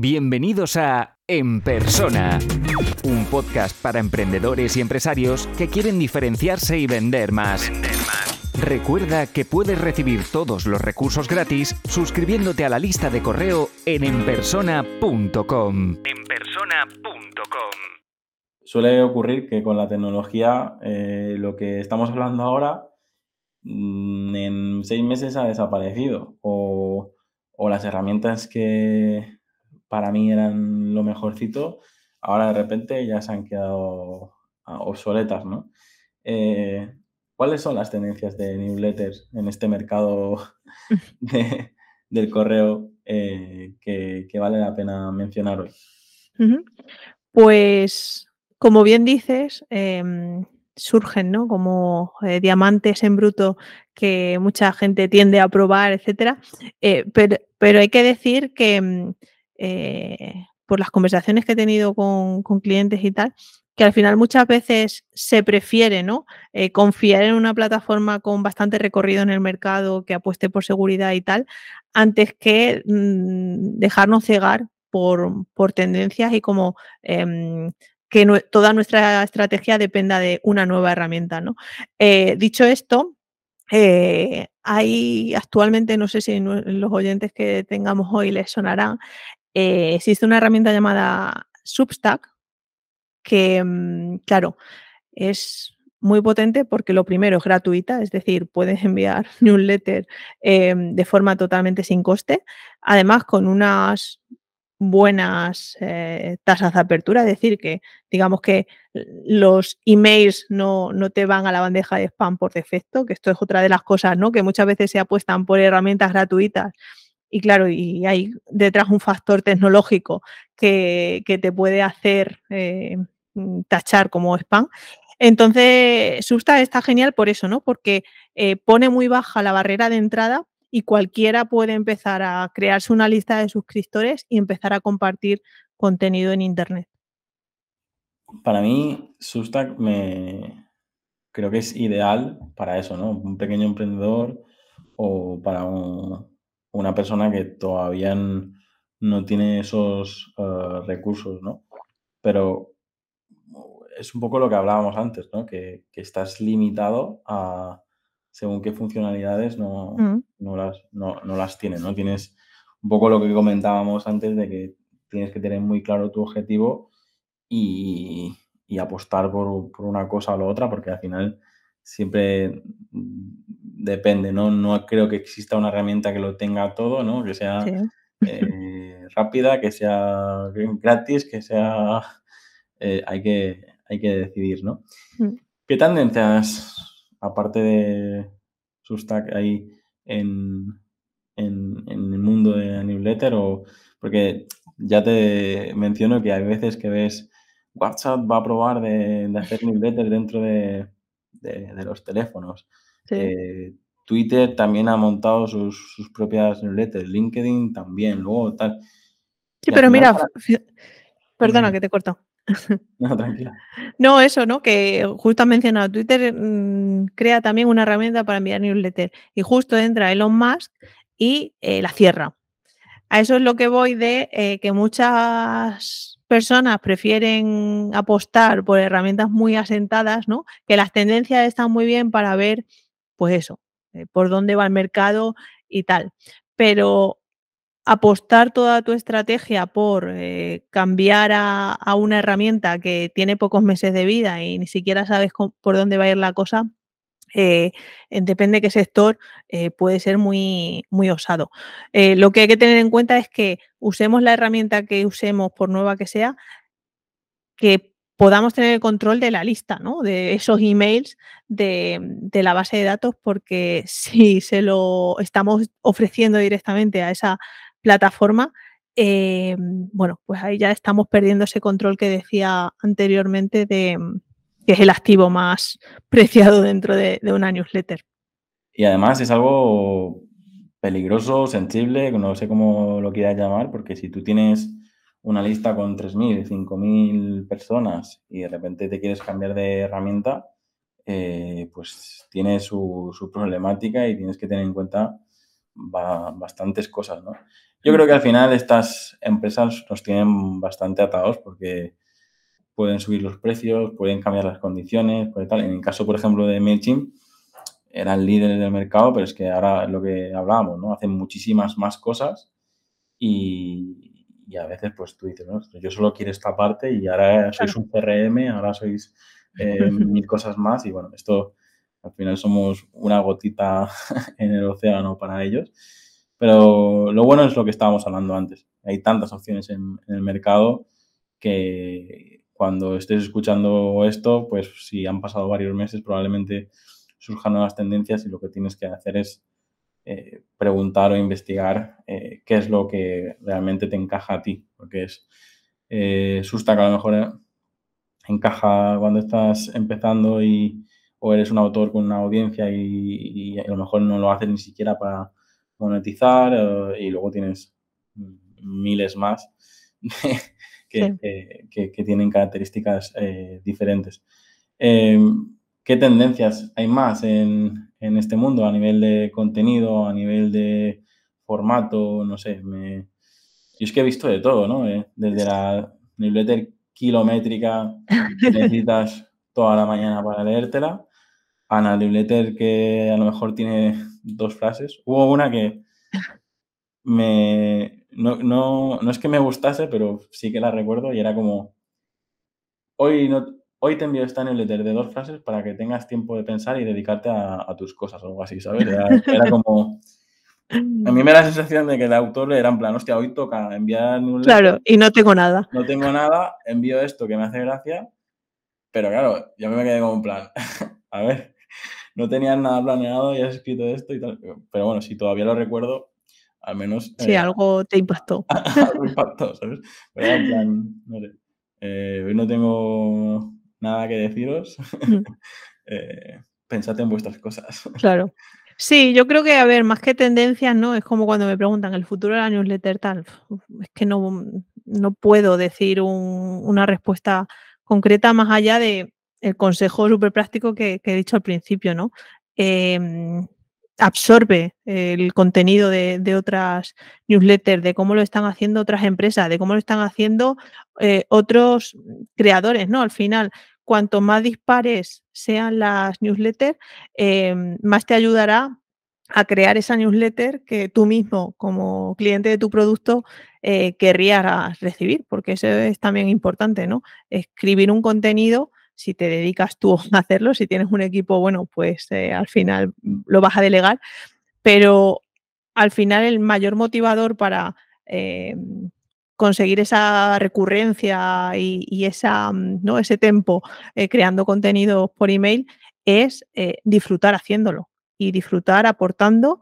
Bienvenidos a En Persona, un podcast para emprendedores y empresarios que quieren diferenciarse y vender más. Recuerda que puedes recibir todos los recursos gratis suscribiéndote a la lista de correo en enpersona.com. Enpersona.com. Suele ocurrir que con la tecnología eh, lo que estamos hablando ahora mm, en seis meses ha desaparecido o, o las herramientas que para mí eran lo mejorcito, ahora de repente ya se han quedado ah, obsoletas, ¿no? Eh, ¿Cuáles son las tendencias de newsletters en este mercado del correo eh, que, vale la pena mencionar hoy? Pues, como bien dices, em, surgen, ¿no? Como eh, diamantes en bruto que mucha gente tiende a probar, etcétera. pero, pero, hay que decir que mm, eh, por las conversaciones que he tenido con, clientes y tal, que al final muchas veces se prefiere ¿no? Eh, confiar en una plataforma con bastante recorrido en el mercado, que apueste por seguridad y tal, antes que mm, dejarnos cegar por, por, tendencias y como em, que toda nuestra estrategia dependa de una nueva herramienta. ¿no? Eh, dicho esto, hay actualmente, no sé si los oyentes que tengamos hoy les sonarán, eh, existe una herramienta llamada Substack que, mm, claro, es muy potente porque lo primero es gratuita, es decir, puedes enviar newsletter eh, de forma totalmente sin coste, además con unas buenas eh, tasas de apertura, es decir, que digamos que los emails no, no, te van a la bandeja de spam por defecto, que esto es otra de las cosas, ¿no? Que muchas veces se apuestan por herramientas gratuitas y claro, y hay detrás un factor tecnológico que, te puede hacer eh, mm, tachar como spam. Entonces, Susta está genial por eso, ¿no? Porque eh, pone muy baja la barrera de entrada y cualquiera puede empezar a crearse una lista de suscriptores y empezar a compartir contenido en Internet. Para mí, Substack me creo que es ideal para eso, ¿no? Un pequeño emprendedor o para un, una persona que todavía no tiene esos eh, recursos, ¿no? Pero es un poco lo que hablábamos antes, ¿no? Que, estás limitado a según qué funcionalidades no, mm. no, las, no, las tienes, ¿no? Tienes un poco lo que comentábamos antes de que tienes que tener muy claro tu objetivo y, apostar por, por, una cosa o la otra, porque al final siempre depende, ¿no? No creo que exista una herramienta que lo tenga todo, ¿no? Que sea eh, rápida, que sea gratis, que sea... Eh, hay, que, hay que decidir, ¿no? Mm. ¿Qué tendencias, aparte de Substack, hay en, en, el mundo de la newsletter? O, porque ya te menciono que hay veces que ves WhatsApp va a probar de, de hacer newsletter dentro de, de, los teléfonos. Eh, Twitter también ha montado sus, propias newsletters, LinkedIn también, luego tal. Sí, pero mira, perdona que te corto. No, tranquila. No, eso, ¿no? Que justo has mencionado, Twitter mm, crea también una herramienta para enviar newsletter y justo entra Elon Musk y eh, la cierra. A eso es lo que voy de eh, que muchas personas prefieren apostar por herramientas muy asentadas, ¿no? Que las tendencias están muy bien para ver, pues eso, eh, por dónde va el mercado y tal. Pero apostar toda tu estrategia por eh, cambiar a, una herramienta que tiene pocos meses de vida y ni siquiera sabes por dónde va a ir la cosa, eh, depende de qué sector, eh, puede ser muy, muy osado. Eh, lo que hay que tener en cuenta es que usemos la herramienta que usemos, por nueva que sea, que podamos tener el control de la lista, ¿no? De esos emails de, de, la base de datos, porque si se lo estamos ofreciendo directamente a esa plataforma, bueno, pues ahí ya estamos perdiendo ese control que decía anteriormente de, que es el activo más preciado dentro de, una newsletter. Y además es algo peligroso, sensible, no sé cómo lo quieras llamar, porque si tú tienes una lista con 3.000, 5.000 personas y de repente te quieres cambiar de herramienta, eh, pues tiene su, problemática y tienes que tener en cuenta bastantes cosas, ¿no? Yo creo que al final estas empresas nos tienen bastante atados porque pueden subir los precios, pueden cambiar las condiciones, puede tal. En el caso, por ejemplo, de MailChimp, eran líderes del mercado, pero es que ahora lo que hablábamos, ¿no? Hacen muchísimas más cosas y, y a veces pues tú dices, ¿no? yo solo quiero esta parte y ahora sois un CRM, ahora sois eh, mil cosas más y bueno, esto al final somos una gotita en el océano para ellos. Pero lo bueno es lo que estábamos hablando antes. Hay tantas opciones en, el mercado que cuando estés escuchando esto, pues si han pasado varios meses, probablemente surjan nuevas tendencias y lo que tienes que hacer es eh, preguntar o investigar eh, qué es lo que realmente te encaja a ti. Porque es eh, susta que a lo mejor encaja cuando estás empezando y, o eres un autor con una audiencia y, a lo mejor no lo haces ni siquiera para monetizar y luego tienes miles más que, que, tienen características eh, diferentes. Em, ¿Qué tendencias hay más en, en, este mundo a nivel de contenido, a nivel de formato? No sé, me... yo es que he visto de todo, ¿no? Eh, desde la newsletter kilométrica que necesitas toda la mañana para leértela, a una newsletter que a lo mejor tiene dos frases. Hubo una que me, no, no, no, es que me gustase, pero sí que la recuerdo y era como, hoy, no, hoy te envío esta newsletter de dos frases para que tengas tiempo de pensar y dedicarte a, tus cosas o algo así, ¿sabes? Era, como... A mí me da la sensación de que el autor era en plan, hostia, hoy toca enviar newsletter. Claro, y no tengo nada. No tengo nada, envío esto que me hace gracia, pero claro, yo me quedé como en plan, a ver, no tenías nada planeado y has escrito esto y tal. Pero bueno, si todavía lo recuerdo, al menos... Sí, eh, algo te impactó. algo impactó, ¿sabes? Pero en plan, no sé. Eh, hoy no tengo nada que deciros. Mm. eh, pensad en vuestras cosas. Claro. Sí, yo creo que, a ver, más que tendencias, ¿no? Es como cuando me preguntan el futuro de la newsletter tal. Es que no, no puedo decir una respuesta concreta más allá de el consejo súper práctico que, he dicho al principio, ¿no? Em, absorbe el contenido de, otras newsletters, de cómo lo están haciendo otras empresas, de cómo lo están haciendo eh, otros creadores, ¿no? Al final, cuanto más dispares sean las newsletters, em, más te ayudará a crear esa newsletter que tú mismo, como cliente de tu producto, eh, querrías recibir, porque eso es también importante, ¿no? Escribir un contenido si te dedicas tú a hacerlo, si tienes un equipo, bueno, pues eh, al final lo vas a delegar, pero al final el mayor motivador para eh, conseguir esa recurrencia y, esa, ¿no? ese tiempo eh, creando contenido por email es disfrutar haciéndolo y disfrutar aportando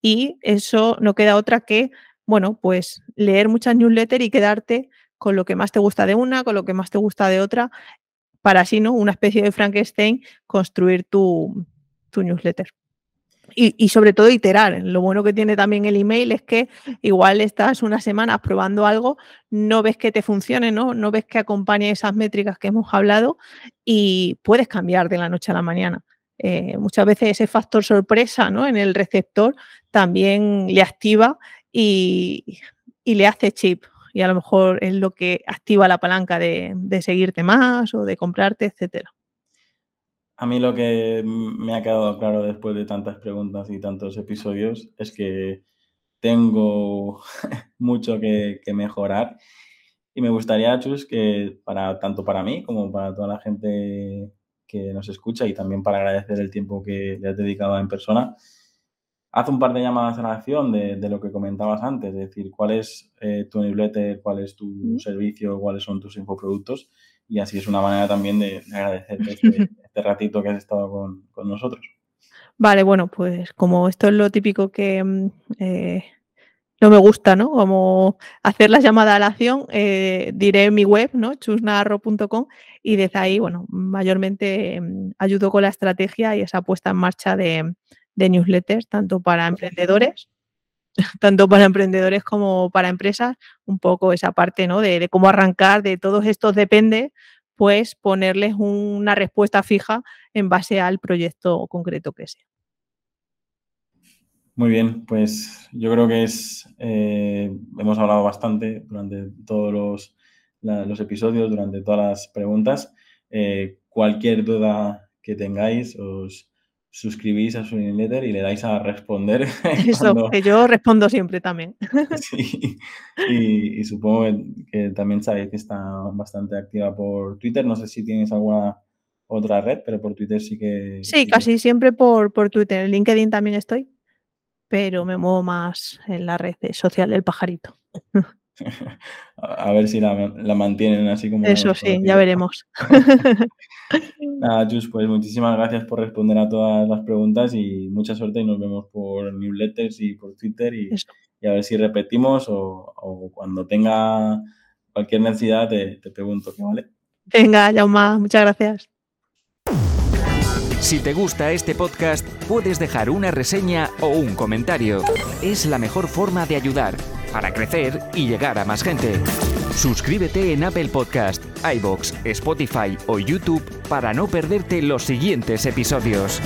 y eso no queda otra que, bueno, pues leer muchas newsletters y quedarte con lo que más te gusta de una, con lo que más te gusta de otra para así, ¿no? Una especie de Frankenstein, construir tu, newsletter. Y, sobre todo iterar. Lo bueno que tiene también el email es que igual estás unas semanas probando algo, no ves que te funcione, ¿no? No ves que acompañe esas métricas que hemos hablado y puedes cambiar de la noche a la mañana. Eh, muchas veces ese factor sorpresa ¿no? en el receptor también le activa y, y le hace chip y a lo mejor es lo que activa la palanca de, seguirte más o de comprarte, etcétera. A mí lo que me ha quedado claro después de tantas preguntas y tantos episodios es que tengo mucho que, mejorar y me gustaría, Chus, que para tanto para mí como para toda la gente que nos escucha y también para agradecer el tiempo que le has dedicado en persona, haz un par de llamadas a la acción de, lo que comentabas antes, es decir, cuál es eh, tu newsletter, cuál es tu servicio, cuáles son tus infoproductos y así es una manera también de, agradecerte este, este, ratito que has estado con, nosotros. Vale, bueno, pues como esto es lo típico que mm, eh, no me gusta, ¿no? Como hacer la llamada a la acción, eh, diré mi web, ¿no? chusnarro.com y desde ahí, bueno, mayormente mm, ayudo con la estrategia y esa puesta en marcha de, de newsletters, tanto para emprendedores, tanto para emprendedores como para empresas, un poco esa parte ¿no? de, cómo arrancar, de todos estos depende, pues ponerles una respuesta fija en base al proyecto concreto que sea. Muy bien, pues yo creo que es, eh, hemos hablado bastante durante todos los, los episodios, durante todas las preguntas. Eh, cualquier duda que tengáis, os suscribís a su newsletter y le dais a responder. Eso, que yo respondo siempre también. sí, y, supongo que también sabéis que está bastante activa por Twitter. No sé si tienes alguna otra red, pero por Twitter sí que... Sí, casi siempre por, por Twitter. En LinkedIn también estoy, pero me muevo más en la red social del pajarito. a ver si la, mantienen así como... Eso sí, ya veremos. Nada, Jus, pues muchísimas gracias por responder a todas las preguntas y mucha suerte y nos vemos por newsletters y por Twitter y, a ver si repetimos o, cuando tenga cualquier necesidad te, te pregunto, ¿vale? Venga, Yauma, muchas gracias. Si te gusta este podcast, puedes dejar una reseña o un comentario. Es la mejor forma de ayudar para crecer y llegar a más gente. Suscríbete en Apple Podcast, iBox, Spotify o YouTube para no perderte los siguientes episodios.